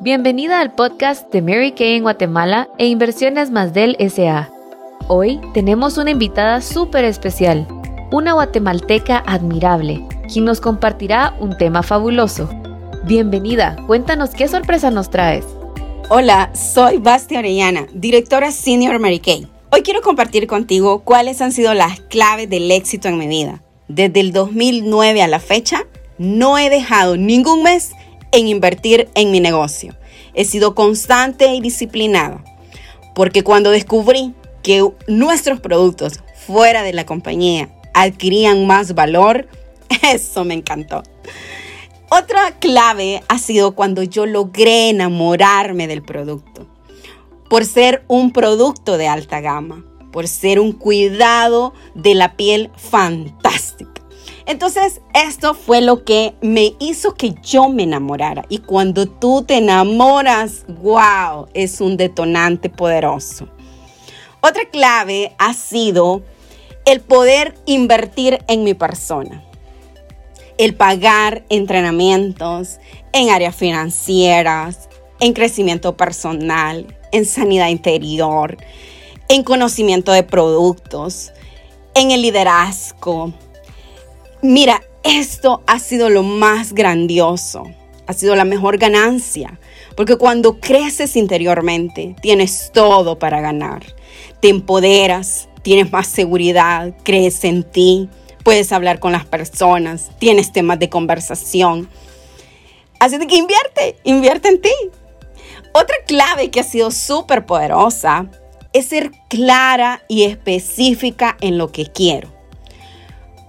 Bienvenida al podcast de Mary Kay en Guatemala e Inversiones Más del SA. Hoy tenemos una invitada súper especial, una guatemalteca admirable, quien nos compartirá un tema fabuloso. Bienvenida, cuéntanos qué sorpresa nos traes. Hola, soy Basti Orellana, directora Senior Mary Kay. Hoy quiero compartir contigo cuáles han sido las claves del éxito en mi vida. Desde el 2009 a la fecha, no he dejado ningún mes en invertir en mi negocio. He sido constante y disciplinada, porque cuando descubrí que nuestros productos fuera de la compañía adquirían más valor, eso me encantó. Otra clave ha sido cuando yo logré enamorarme del producto, por ser un producto de alta gama, por ser un cuidado de la piel fantástico entonces, esto fue lo que me hizo que yo me enamorara. Y cuando tú te enamoras, wow, es un detonante poderoso. Otra clave ha sido el poder invertir en mi persona. El pagar entrenamientos en áreas financieras, en crecimiento personal, en sanidad interior, en conocimiento de productos, en el liderazgo, Mira, esto ha sido lo más grandioso, ha sido la mejor ganancia, porque cuando creces interiormente, tienes todo para ganar. Te empoderas, tienes más seguridad, crees en ti, puedes hablar con las personas, tienes temas de conversación. Así que invierte, invierte en ti. Otra clave que ha sido súper poderosa es ser clara y específica en lo que quiero.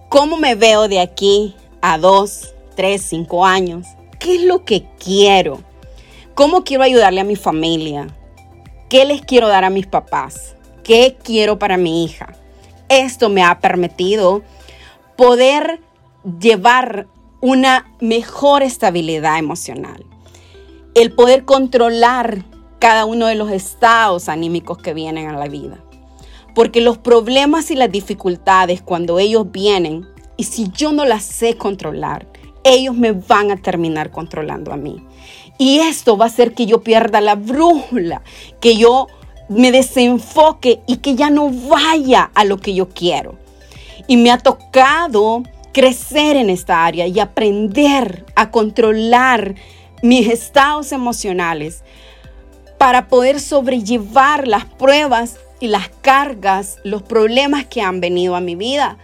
¿Cómo me veo de aquí a dos, tres, cinco años? ¿Qué es lo que quiero? ¿Cómo quiero ayudarle a mi familia? ¿Qué les quiero dar a mis papás? ¿Qué quiero para mi hija? Esto me ha permitido poder llevar una mejor estabilidad emocional. El poder controlar cada uno de los estados anímicos que vienen a la vida. Porque los problemas y las dificultades cuando ellos vienen, y si yo no las sé controlar, ellos me van a terminar controlando a mí. Y esto va a hacer que yo pierda la brújula, que yo me desenfoque y que ya no vaya a lo que yo quiero. Y me ha tocado crecer en esta área y aprender a controlar mis estados emocionales para poder sobrellevar las pruebas y las cargas, los problemas que han venido a mi vida,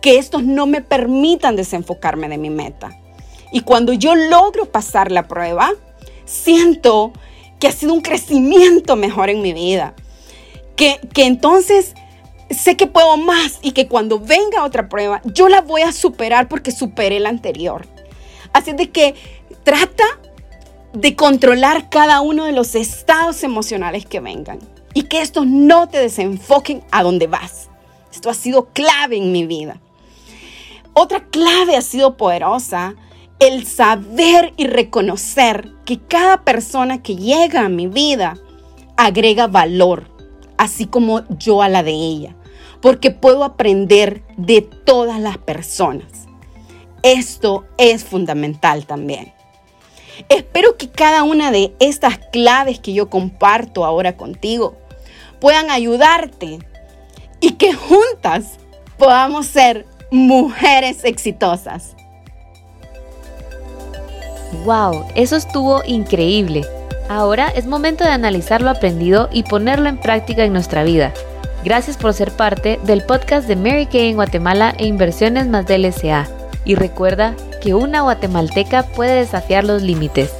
que estos no me permitan desenfocarme de mi meta. Y cuando yo logro pasar la prueba, siento que ha sido un crecimiento mejor en mi vida. Que, que entonces sé que puedo más y que cuando venga otra prueba, yo la voy a superar porque superé la anterior. Así de que trata de controlar cada uno de los estados emocionales que vengan y que estos no te desenfoquen a donde vas. Esto ha sido clave en mi vida. Otra clave ha sido poderosa, el saber y reconocer que cada persona que llega a mi vida agrega valor, así como yo a la de ella, porque puedo aprender de todas las personas. Esto es fundamental también. Espero que cada una de estas claves que yo comparto ahora contigo puedan ayudarte y que juntas podamos ser mujeres exitosas. ¡Wow! Eso estuvo increíble. Ahora es momento de analizar lo aprendido y ponerlo en práctica en nuestra vida. Gracias por ser parte del podcast de Mary Kay en Guatemala e Inversiones más del SA. Y recuerda que una guatemalteca puede desafiar los límites.